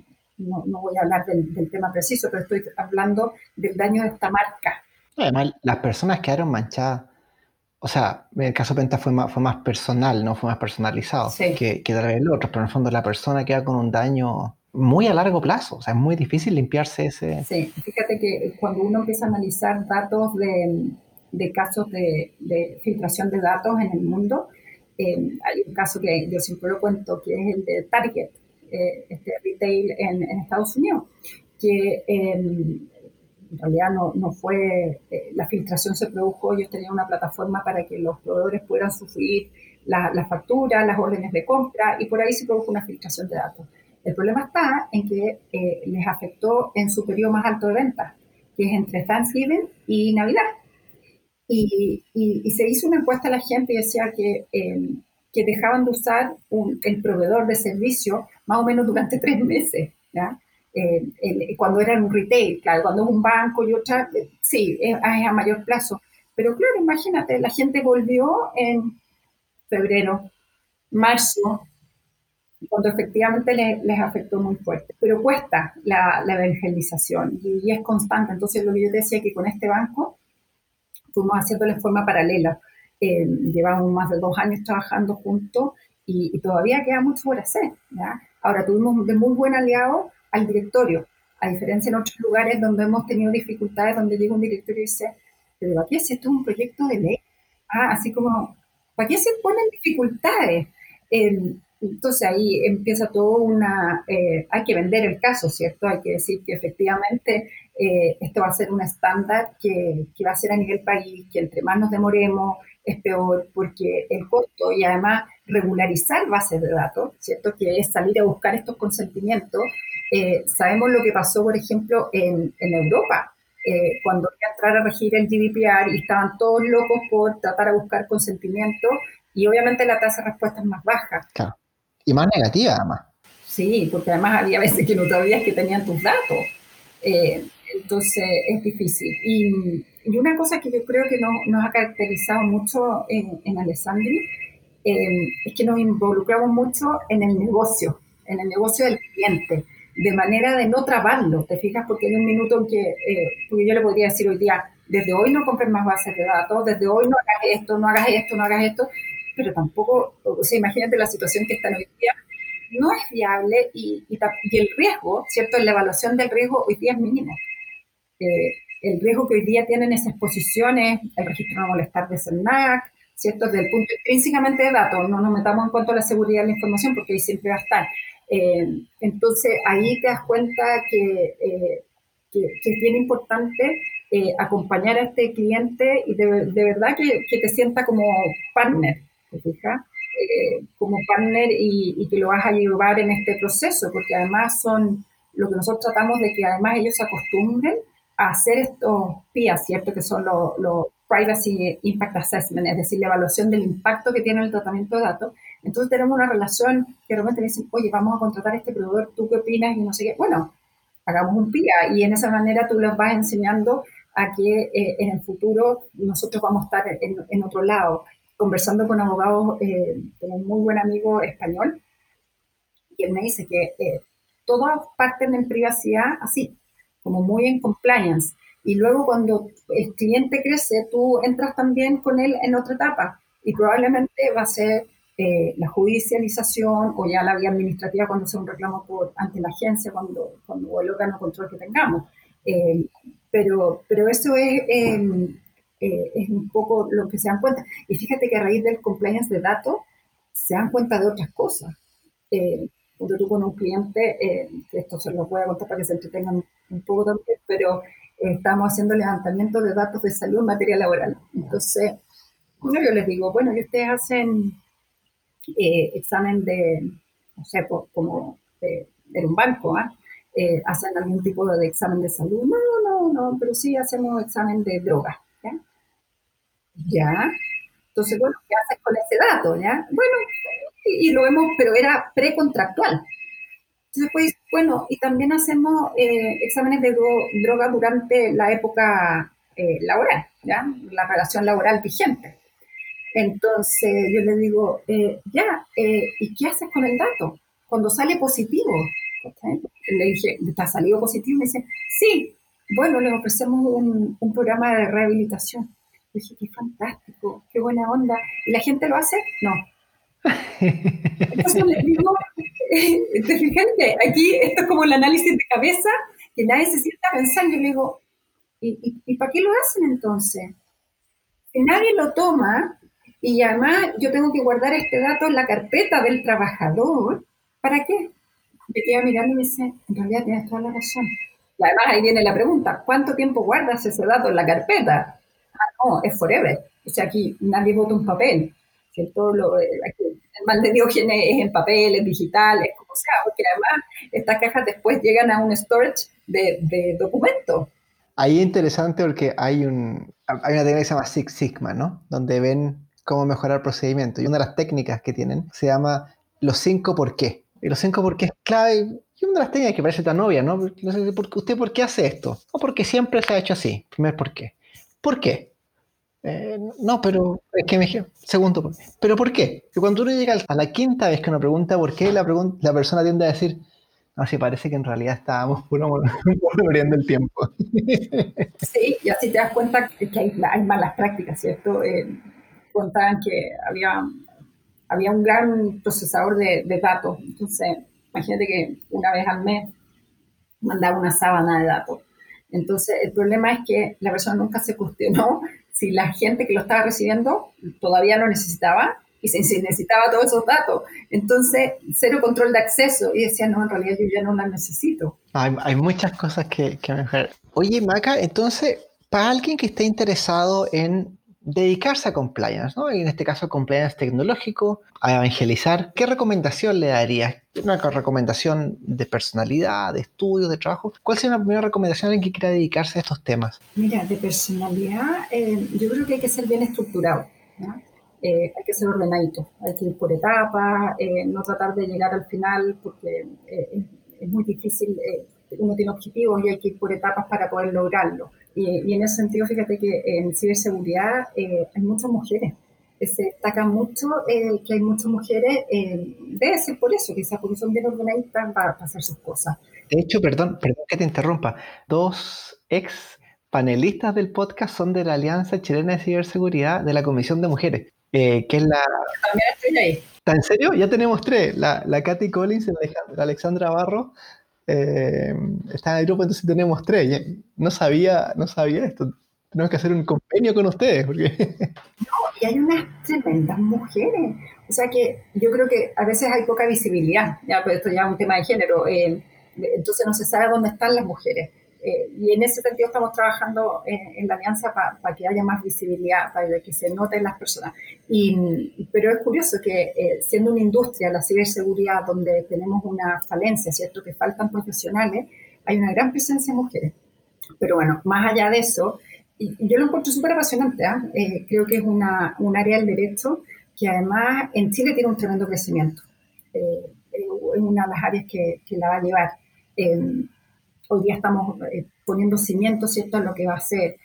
no, no, voy a hablar del, tema preciso, pero estoy hablando del daño de esta marca. Además, las personas quedaron manchadas. O sea, en el caso Penta fue más, fue más personal, no fue más personalizado que, que el otro, pero en el fondo la persona queda con un daño muy a largo plazo, o sea, es muy difícil limpiarse ese... Sí, fíjate que cuando uno empieza a analizar datos de, de casos de, de filtración de datos en el mundo, eh, hay un caso que yo siempre lo cuento, que es el de Target, eh, este retail en, Estados Unidos, que em, en realidad no, no fue, eh, la filtración se produjo, ellos tenían una plataforma para que los proveedores puedan sufrir las facturas, las órdenes de compra, y por ahí se produjo una filtración de datos. El problema está en que les afectó en su periodo más alto de ventas, que es entre Thanksgiving y Navidad. Y, se hizo una encuesta a la gente y decía que, eh, que dejaban de usar el proveedor de servicio más o menos durante tres meses, ¿ya? Eh, cuando era un retail, claro, cuando es un banco y otra, eh, sí, es, a mayor plazo. Pero claro, imagínate, la gente volvió en febrero, marzo, cuando efectivamente les, afectó muy fuerte. Pero cuesta la, evangelización y, y, es constante. Entonces, lo que yo decía que con este banco fuimos haciéndolo en forma paralela. Eh, llevamos más de dos años trabajando juntos y, todavía queda mucho por hacer. Ahora tuvimos de muy buen aliado al directorio, a diferencia en otros lugares donde hemos tenido dificultades, donde llega un directorio y dice, pero aquí si esto es un proyecto de ley? Ah, así como, ¿para qué se ponen dificultades? Eh, entonces ahí empieza todo una, eh, hay que vender el caso, ¿cierto? Hay que decir que efectivamente eh, esto va a ser un estándar que, que, va a ser a nivel país, que entre más nos demoremos es peor porque el costo y además regularizar bases de datos, ¿cierto? Que es salir a buscar estos consentimientos. Eh, sabemos lo que pasó, por ejemplo, en, en Europa, cuando iba a entrar a regir el GDPR y estaban todos locos por tratar de buscar consentimiento y obviamente la tasa de respuesta es más baja. Claro. Y más negativa, además. Sí, porque además había veces que no sabías que tenían tus datos. Eh, entonces es difícil. Y, una cosa que yo creo que nos, ha caracterizado mucho en, en Alessandri eh, es que nos involucramos mucho en el negocio, en el negocio del cliente, de manera de no trabarlo, ¿te fijas? Porque hay un minuto en que eh, yo le podría decir hoy día, desde hoy no compres más bases de datos, desde hoy no hagas esto, no hagas esto, no hagas esto, pero tampoco, o sea, imagínate la situación que está hoy día, no es viable y, y, el riesgo, ¿cierto? La evaluación del riesgo hoy día es mínimo. Eh, el riesgo que hoy día tienen esas exposiciones, el registro no molestar de CERNAC, ¿cierto? Desde el punto intrínsecamente de datos, no nos metamos en cuanto a la seguridad de la información porque ahí siempre va a estar. Eh, entonces, ahí te das cuenta que, eh, que, es bien importante acompañar a este cliente y de, verdad que, que, te sienta como partner, eh, como partner y, que lo vas a llevar en este proceso, porque además son lo que nosotros tratamos de que además ellos se acostumbren hacer estos PIA, ¿cierto? Que son los Privacy Impact Assessment, es decir, la evaluación del impacto que tiene el tratamiento de datos. Entonces tenemos una relación que realmente dicen, oye, vamos a contratar a este proveedor, ¿tú qué opinas? Y no sé qué. Bueno, hagamos un PIA y en esa manera tú les vas enseñando a que eh, en el futuro nosotros vamos a estar en, en otro lado, conversando con abogados, eh, tengo un muy buen amigo español, y él me dice que eh, todas parten en privacidad así, como muy en compliance. Y luego cuando el cliente crece, tú entras también con él en otra etapa y probablemente va a ser eh, la judicialización o ya la vía administrativa cuando sea un reclamo por, ante la agencia, cuando, cuando el órgano control que tengamos. Eh, pero, pero eso es, em, eh, es un poco lo que se dan cuenta. Y fíjate que a raíz del compliance de datos se dan cuenta de otras cosas. Cuando tú con un cliente, que esto se lo voy a contar para que se entretengan un poco también, pero estamos haciendo levantamiento de datos de salud en materia laboral. Entonces, yo les digo, bueno, y ustedes hacen eh, examen de, no sé, como de, un banco, ¿ah? ¿eh? hacen algún tipo de examen de salud. No, no, no, pero sí hacemos examen de droga. ¿ya? ¿Ya? Entonces, bueno, ¿qué haces con ese dato? ¿ya? Bueno, y, lo vemos, pero era precontractual. Entonces, pues, bueno, y también hacemos eh, exámenes de droga durante la época eh, laboral, ¿ya? La relación laboral vigente. Entonces yo le digo, eh, ya, eh, ¿y qué haces con el dato? Cuando sale positivo. Le dije, ¿te ha salido positivo? Me dice, sí, bueno, le ofrecemos un, programa de rehabilitación. Le dije, qué fantástico, qué buena onda. ¿Y la gente lo hace? No. Entonces le digo, ¿te fíjate? Aquí esto es como el análisis de cabeza, que nadie se sienta pensando. Y le digo, ¿y, y para qué lo hacen entonces? Si nadie lo toma, y además yo tengo que guardar este dato en la carpeta del trabajador. ¿Para qué? Me queda mirando y me dice, en realidad tienes toda la razón. Y además ahí viene la pregunta, ¿cuánto tiempo guardas ese dato en la carpeta? Ah, no, es forever. O sea, aquí nadie vota un papel. Todo lo, eh, el mal de Diógenes es en papel, es digital, es como sea, porque además estas cajas después llegan a un storage de, de documentos. Ahí es interesante porque hay, un, hay una técnica que se llama Six Sigma, ¿no? Donde ven cómo mejorar el procedimiento. Y una de las técnicas que tienen se llama los cinco por qué. Y los cinco por qué es clave. Y una de las técnicas que parece tan obvia, ¿no? ¿Usted por qué hace esto? O porque siempre se ha hecho así. Primer por qué. ¿Por qué? Eh, no, pero es que me segundo. ¿Pero por qué? Y cuando uno llega a la quinta vez que uno pregunta por qué, la, la persona tiende a decir, no, sí, parece que en realidad estábamos puro perdiendo el tiempo. Sí, y así te das cuenta que hay, hay malas prácticas, ¿cierto? Eh, contaban que había, había un gran procesador de, datos. Entonces, imagínate que una vez al mes mandaba una sábana de datos. Entonces, el problema es que la persona nunca se cuestionó si la gente que lo estaba recibiendo todavía lo necesitaba y si necesitaba todos esos datos. Entonces, cero control de acceso. Y decía, no, en realidad yo ya no la necesito. Hay, hay muchas cosas que, que mejorar. Oye, Maca, entonces, para alguien que esté interesado en dedicarse a compliance, ¿no? en este caso compliance tecnológico, a evangelizar, ¿qué recomendación le darías? ¿Una recomendación de personalidad, de estudio, de trabajo? ¿Cuál sería una primera recomendación en que quiera dedicarse a estos temas? Mira, de personalidad, eh, yo creo que hay que ser bien estructurado. Eh, hay que ser ordenadito, hay que ir por etapas, eh, no tratar de llegar al final porque es muy difícil, uno tiene objetivos y hay que ir por etapas para poder lograrlo. Y, en ese sentido, fíjate que en ciberseguridad eh, hay muchas mujeres. Se destaca mucho eh, que hay muchas mujeres, eh, debe ser por eso, quizás porque son bien ordenaditas para, hacer sus cosas. De hecho, perdón, perdón que te interrumpa, dos ex panelistas del podcast son de la Alianza Chilena de Ciberseguridad de la Comisión de Mujeres, que es la... También estoy ahí. ¿En serio? Ya tenemos tres, la, la Katy Collins y la Alexandra Barro eh, está en el entonces tenemos tres. No sabía, no sabía esto. Tenemos que hacer un convenio con ustedes. Porque... No, y hay unas tremendas mujeres. O sea que yo creo que a veces hay poca visibilidad. Ya, pues esto ya es un tema de género. Eh, entonces no se sabe dónde están las mujeres. Eh, y en ese sentido estamos trabajando en, la alianza para que haya más visibilidad, para que se noten las personas. Y, pero es curioso que eh, siendo una industria, la ciberseguridad, donde tenemos una falencia, ¿cierto? Que faltan profesionales, hay una gran presencia de mujeres. Pero bueno, más allá de eso, y, yo lo encuentro súper apasionante, ¿ah? eh, creo que es una, un área del derecho que además en Chile tiene un tremendo crecimiento. es una de las áreas que, que la va a llevar hoy día estamos poniendo cimientos, ¿cierto?, en lo que va a ser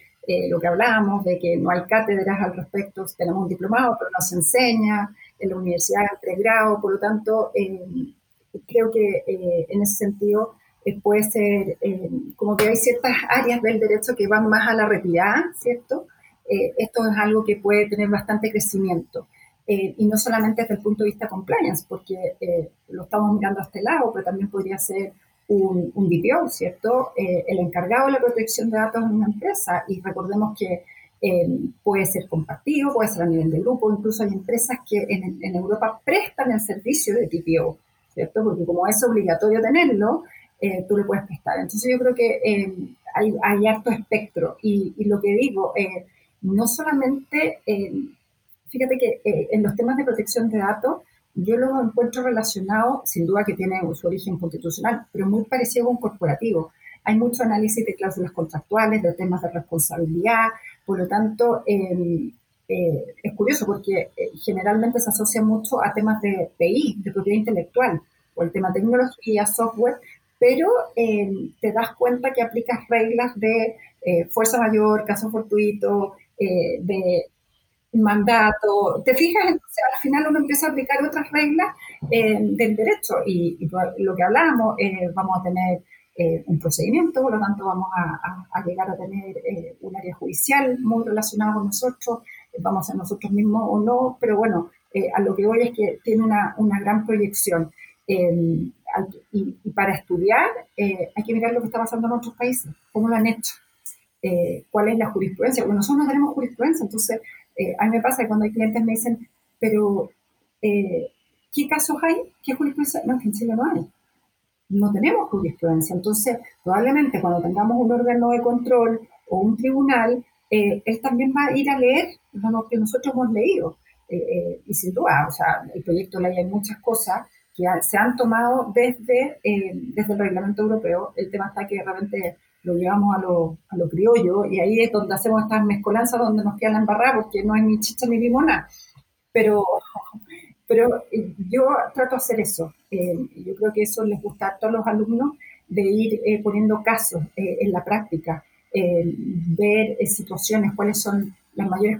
lo que hablábamos, de que no hay cátedras al respecto, tenemos un diplomado, pero no se enseña, en la universidad en pregrado, por lo tanto, creo que en ese sentido puede ser como que hay ciertas áreas del derecho que van más a la retirada, ¿cierto? esto es algo que puede tener bastante crecimiento. Eh, y no solamente desde el punto de vista compliance, porque eh, lo estamos mirando a este lado, pero también podría ser un, un DPO, ¿cierto? Eh, el encargado de la protección de datos en una empresa, y recordemos que puede ser compartido, puede ser a nivel de grupo, incluso hay empresas que en, Europa prestan el servicio de DPO, ¿cierto? Porque como es obligatorio tenerlo, tú le puedes prestar. Entonces yo creo que hay, hay harto espectro, y, lo que digo, no solamente fíjate que eh, en los temas de protección de datos, yo lo encuentro relacionado, sin duda que tiene su origen constitucional, pero muy parecido a un corporativo. Hay mucho análisis de cláusulas contractuales, de temas de responsabilidad, por lo tanto, em, eh, es curioso porque eh, generalmente se asocia mucho a temas de PI, de propiedad intelectual, o el tema tecnología, software, pero em, te das cuenta que aplicas reglas de fuerza mayor, caso fortuito, de mandato. ¿Te fijas? Entonces, al final uno empieza a aplicar otras reglas eh, del derecho y, lo que hablábamos, eh, vamos a tener eh, un procedimiento, por lo tanto vamos a, llegar a tener un área judicial muy relacionada con nosotros, vamos a ser nosotros mismos o no, pero bueno, a lo que voy es que tiene una, una gran proyección. Y, y, para estudiar hay que mirar lo que está pasando en otros países, cómo lo han hecho. cuál es la jurisprudencia, porque nosotros no tenemos jurisprudencia, entonces eh, a mí me pasa que cuando hay clientes me dicen, pero eh, ¿qué casos hay? ¿Qué jurisprudencia? No, en Chile no hay. No tenemos jurisprudencia. Entonces, probablemente cuando tengamos un órgano de control o un tribunal, eh, él también va a ir a leer lo que nosotros hemos leído. y sin duda, o sea, el proyecto ley hay muchas cosas que se han tomado desde, desde el reglamento europeo. El tema está que realmente lo llevamos a lo, a lo criollo y ahí es donde hacemos estas mezcolanzas donde nos queda la embarrada porque no hay ni chicha ni limona. Pero, pero eh, yo trato de hacer eso. Eh, yo creo que eso les gusta a todos los alumnos de ir eh, poniendo casos en la práctica, ver situaciones, cuáles son las mayores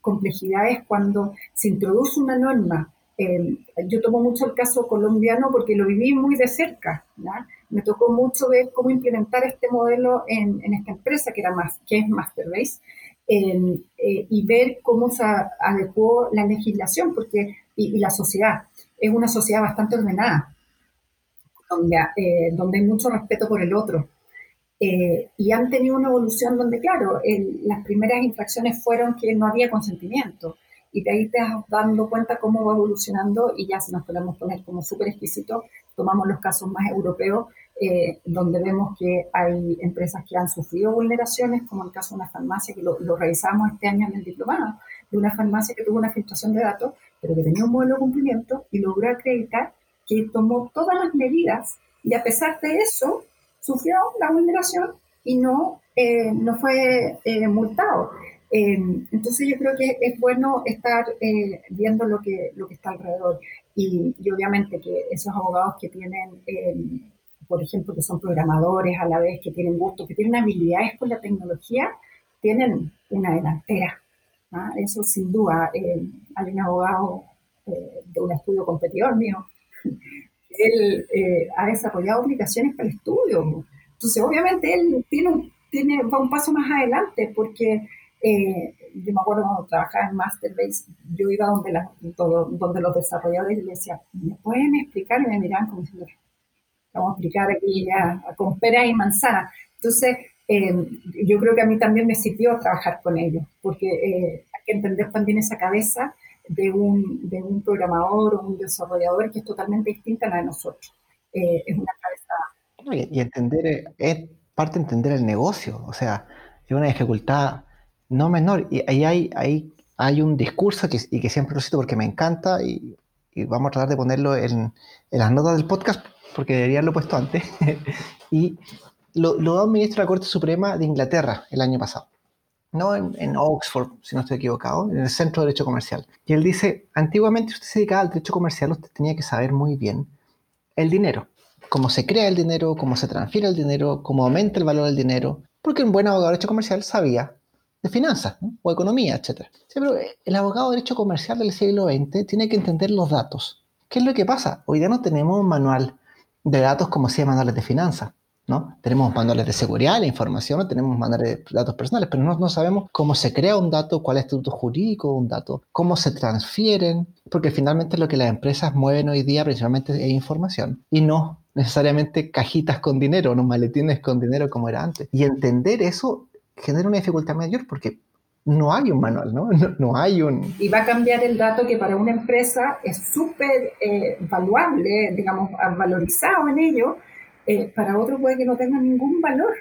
complejidades cuando se introduce una norma. yo tomo mucho el caso colombiano porque lo viví muy de cerca. Me tocó mucho ver cómo implementar este modelo en, esta empresa que, más, que es Masterbase eh, y ver cómo se adecuó la legislación porque, y, la sociedad. Es una sociedad bastante ordenada, donde, eh, donde hay mucho respeto por el otro. Eh, y han tenido una evolución donde, claro, las primeras infracciones fueron que no había consentimiento y de ahí te vas dando cuenta cómo va evolucionando y ya si nos podemos poner como súper exquisito, tomamos los casos más europeos, eh, donde vemos que hay empresas que han sufrido vulneraciones, como el caso de una farmacia, que lo, revisamos este año en el diplomado, de una farmacia que tuvo una filtración de datos, pero que tenía un modelo de cumplimiento y logró acreditar que tomó todas las medidas y a pesar de eso sufrió la vulneración y no, eh, no fue eh, multado. Entonces yo creo que es bueno estar viendo lo que, lo que está alrededor y, y, obviamente que esos abogados que tienen por ejemplo, que son programadores a la vez, que tienen gusto, que tienen habilidades con la tecnología, tienen una delantera. ¿ah? Eso sin duda. Eh, hay un abogado eh, de un estudio competidor mío, él eh, ha desarrollado aplicaciones para el estudio. Entonces, obviamente, él tiene tiene, va un paso más adelante porque yo me acuerdo cuando trabajaba en Masterbase, yo iba donde, la, donde los desarrolladores y les decía, ¿me pueden explicar? Y me miraban como diciendo, vamos a explicar aquí ya con pera y manzana. Entonces, eh, yo creo que a mí también me sirvió trabajar con ellos, porque eh, hay que entender también esa cabeza de un, de un programador o un desarrollador que es totalmente distinta a la de nosotros. Eh, es una cabeza... Y, entender, es parte de entender el negocio, o sea, es una dificultad no menor. Y ahí hay, hay, hay un discurso que, y que siempre lo cito porque me encanta y, y vamos a tratar de ponerlo en, en las notas del podcast porque debería haberlo puesto antes, y lo, lo da un ministro de la Corte Suprema de Inglaterra el año pasado, no en, Oxford, si no estoy equivocado, en el Centro de Derecho Comercial. Y él dice, antiguamente usted se dedicaba al derecho comercial, usted tenía que saber muy bien el dinero. cómo se crea el dinero, cómo se transfiere el dinero, cómo aumenta el valor del dinero, porque un buen abogado de derecho comercial sabía de finanzas o economía, etc. Pero el abogado de derecho comercial del siglo XX tiene que entender los datos. ¿Qué es lo que pasa? Hoy día no tenemos un manual de datos como si manuales de finanzas. ¿no? Tenemos manuales de seguridad, la información, no tenemos manuales de datos personales, pero no, no sabemos cómo se crea un dato, cuál es el estatuto jurídico de un dato, cómo se transfieren, porque finalmente lo que las empresas mueven hoy día principalmente es información y no necesariamente cajitas con dinero, no maletines con dinero como era antes. Y entender eso genera una dificultad mayor porque no hay un manual, ¿no? No, hay un... Y va a cambiar el dato que para una empresa es súper eh, valuable, digamos, valorizado en ello, eh, para otro puede que no tenga ningún valor,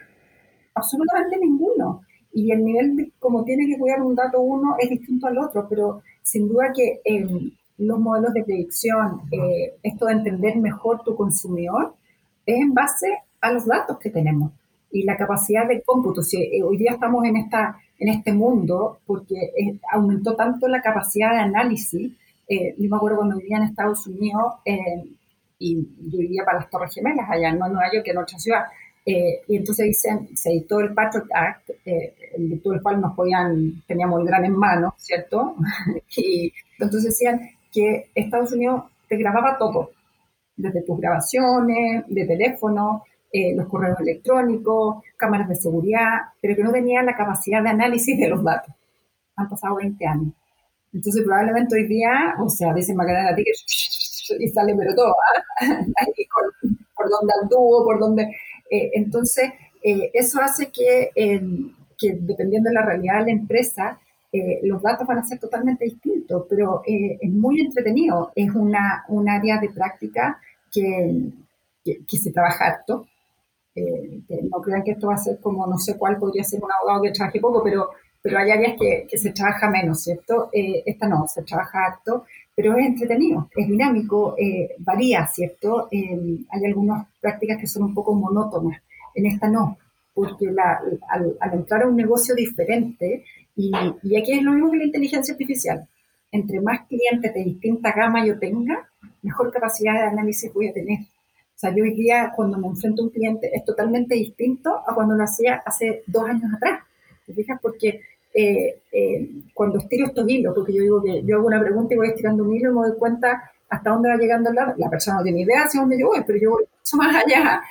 absolutamente ninguno. Y el nivel de cómo tiene que cuidar un dato uno es distinto al otro, pero sin duda que eh, los modelos de predicción, eh, esto de entender mejor tu consumidor, es en base a los datos que tenemos y la capacidad de cómputo. Si hoy día estamos en, esta, en este mundo porque aumentó tanto la capacidad de análisis. yo me acuerdo cuando vivía en Estados Unidos, y yo vivía para las Torres Gemelas, allá no en Nueva York, en otra ciudad. Eh, y entonces dicen, se editó el Patriot Act, eh, el virtud del cual nos podían, teníamos el gran en mano, ¿cierto? y entonces decían que Estados Unidos te grababa todo, desde tus grabaciones, de teléfono, eh, los correos electrónicos, cámaras de seguridad, pero que no tenía la capacidad de análisis de los datos. Han pasado 20 años. Entonces probablemente hoy día, o sea, dicen Macarena a ti que y sale pero todo, ¿ah? por, donde anduvo, por donde... Eh, entonces, eh, eso hace que, que, dependiendo de la realidad de la empresa, los datos van a ser totalmente distintos, pero es muy entretenido. Es una, un área de práctica que, que, se trabaja harto. No crean que esto va a ser como no sé cuál podría ser un abogado que trabaje poco, pero, pero hay áreas que, se trabaja menos, ¿cierto? esta no, se trabaja harto pero es entretenido, es dinámico, eh, varía, ¿cierto? Eh, hay algunas prácticas que son un poco monótonas, en esta no, porque al, entrar a un negocio diferente, y, y, aquí es lo mismo que la inteligencia artificial, entre más clientes de distinta gama yo tenga, mejor capacidad de análisis voy a tener. Sea, yo hoy día cuando me enfrento a un cliente es totalmente distinto a cuando lo hacía hace dos años atrás. ¿Te fijas? Porque eh, eh, cuando estiro estos hilos, porque yo digo que yo hago una pregunta y voy estirando un hilo y me doy cuenta hasta dónde va llegando la, la persona no tiene idea hacia dónde yo voy, pero yo voy mucho más allá.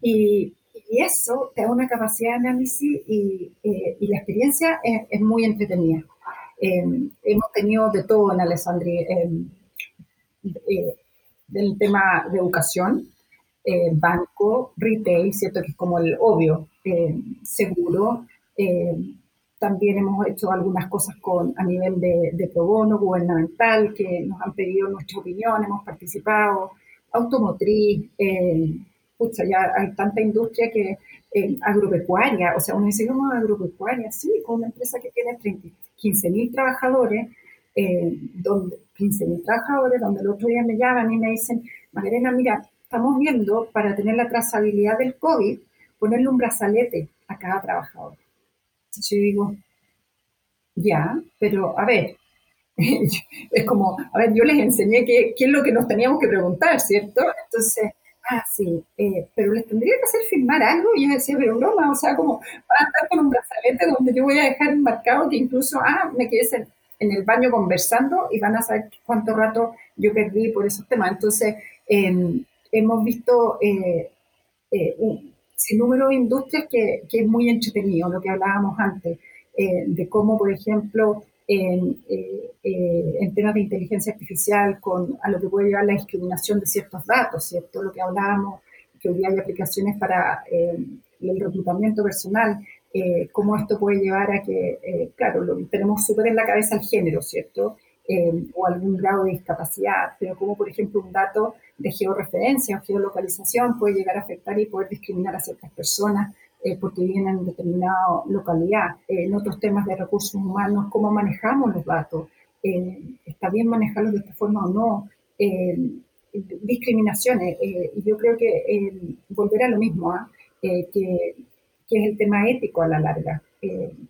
Y, y eso te da una capacidad de análisis y, eh, y la experiencia es, es muy entretenida. hemos tenido de todo en Alessandri, del tema de educación, banco, retail, ¿cierto? Que es como el obvio, seguro, también hemos hecho algunas cosas con, a nivel de, de pro bono gubernamental, que nos han pedido nuestra opinión, hemos participado, automotriz, eh, ya hay tanta industria que eh, agropecuaria, o sea, uno dice, ¿cómo agropecuaria? Sí, con una empresa que tiene 15 mil trabajadores, eh, donde, 15 mil trabajadores, donde el otro día me llaman y me dicen, Magdalena, mira, estamos viendo para tener la trazabilidad del COVID, ponerle un brazalete a cada trabajador. Yo digo, ya, pero a ver, es como, a ver, yo les enseñé qué, es lo que nos teníamos que preguntar, ¿cierto? Entonces, ah, sí, eh, pero les tendría que hacer firmar algo. Y yo decía, pero broma, o sea, como van a estar con un brazalete donde yo voy a dejar marcado que incluso, ah, me quedé en, el baño conversando y van a saber cuánto rato yo perdí por esos temas. Entonces, em, hemos visto eh, eh, un, sin número de industrias que, que, es muy entretenido, lo que hablábamos antes, eh, de cómo, por ejemplo, en, eh, eh, en, temas de inteligencia artificial, con, a lo que puede llevar la discriminación de ciertos datos, ¿cierto? Lo que hablábamos, que hoy hay aplicaciones para el reclutamiento personal, cómo esto puede llevar a que, claro, tenemos súper en la cabeza el género, ¿cierto? O algún grado de discapacidad, pero como por ejemplo un dato de georreferencia o geolocalización puede llegar a afectar y poder discriminar a ciertas personas eh, porque viven en determinada localidad. Eh, en otros temas de recursos humanos, cómo manejamos los datos, eh, está bien manejarlos de esta forma o no, discriminaciones. y yo creo que volver a lo mismo, ¿ah? que, que, es el tema ético a la larga,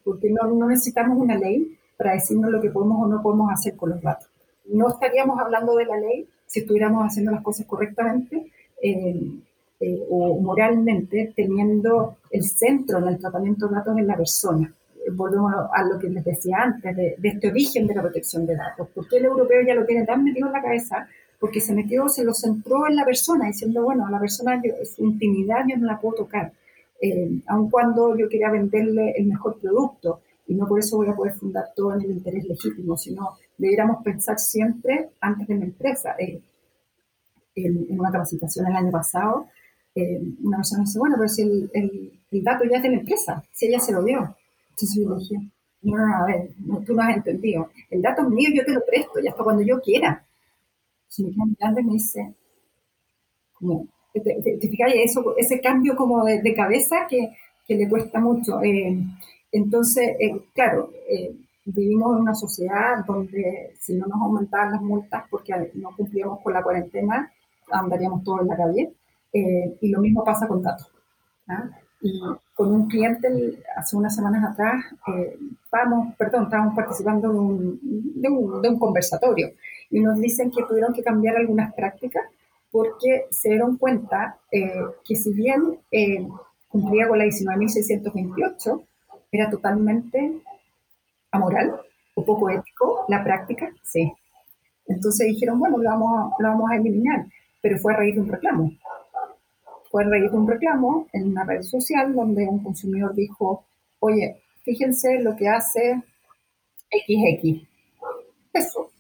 porque no, no necesitamos una ley para decirnos lo que podemos o no podemos hacer con los datos. No estaríamos hablando de la ley si estuviéramos haciendo las cosas correctamente. Eh, o moralmente teniendo el centro en el tratamiento de datos en la persona. Volvemos a lo que les decía antes, de, este origen de la protección de datos. porque el europeo ya lo tiene tan metido en la cabeza? Porque se metió, se lo centró en la persona, diciendo, bueno, la persona, su intimidad yo no la puedo tocar. Eh, aun cuando yo quería venderle el mejor producto, y no por eso voy a poder fundar todo en el interés legítimo, sino deberíamos pensar siempre antes de la empresa. Eh, en, una capacitación el año pasado, eh, una persona dice, bueno, pero si el, el, dato ya es de la empresa, si ella se lo dio. Entonces yo dije, no, no, a ver, tú no has entendido. El dato es mío, yo te lo presto, y hasta cuando yo quiera. Si me queda mirando y me dice, como, ¿te, te, eso, ese cambio como de, cabeza que, que, le cuesta mucho? Eh, entonces, eh, claro, vivimos en una sociedad donde si no nos aumentaban las multas porque no cumplíamos con la cuarentena, andaríamos todos en la calle. Eh, y lo mismo pasa con datos. ¿ah? Y con un cliente hace unas semanas atrás, eh, estábamos, perdón, estábamos participando de un, de, un, de un, conversatorio y nos dicen que tuvieron que cambiar algunas prácticas porque se dieron cuenta eh, que si bien eh, cumplía con la 19.628, era totalmente amoral o poco ético la práctica, sí. Entonces dijeron, bueno, lo vamos, lo vamos a eliminar, pero fue a raíz de un reclamo fue a raíz de un reclamo en una red social donde un consumidor dijo, oye, fíjense lo que hace XX. Eso.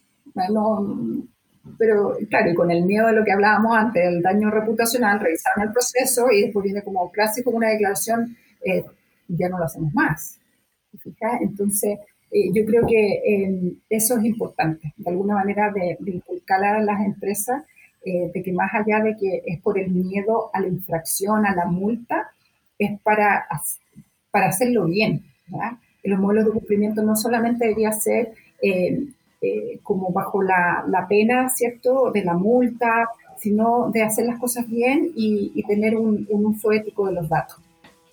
Pero claro, y con el miedo de lo que hablábamos antes, el daño reputacional, revisaron el proceso y después viene como clásico una declaración, eh, ya no lo hacemos más. Entonces, eh, yo creo que eh, eso es importante, de alguna manera de, inculcar a las empresas eh, de que más allá de que es por el miedo a la infracción, a la multa, es para, para hacerlo bien. Los modelos de cumplimiento no solamente debería ser eh, eh, como bajo la, la, pena, ¿cierto?, de la multa, sino de hacer las cosas bien y, tener un, un, uso ético de los datos.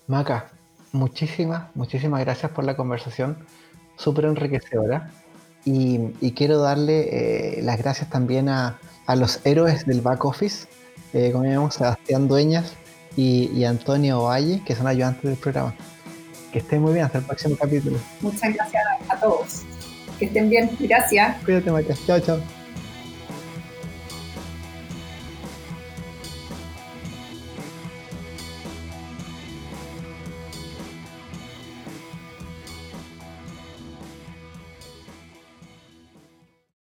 Maca, muchísimas, muchísimas gracias por la conversación, súper enriquecedora. Y, y, quiero darle las gracias también a, a los héroes del back office, eh, como llamamos Sebastián Dueñas y, Antonio Valle, que son ayudantes del programa. Que estén muy bien, hasta el próximo capítulo. Muchas gracias a todos. Que estén bien, gracias. Cuídate, Maca. Chao, chao.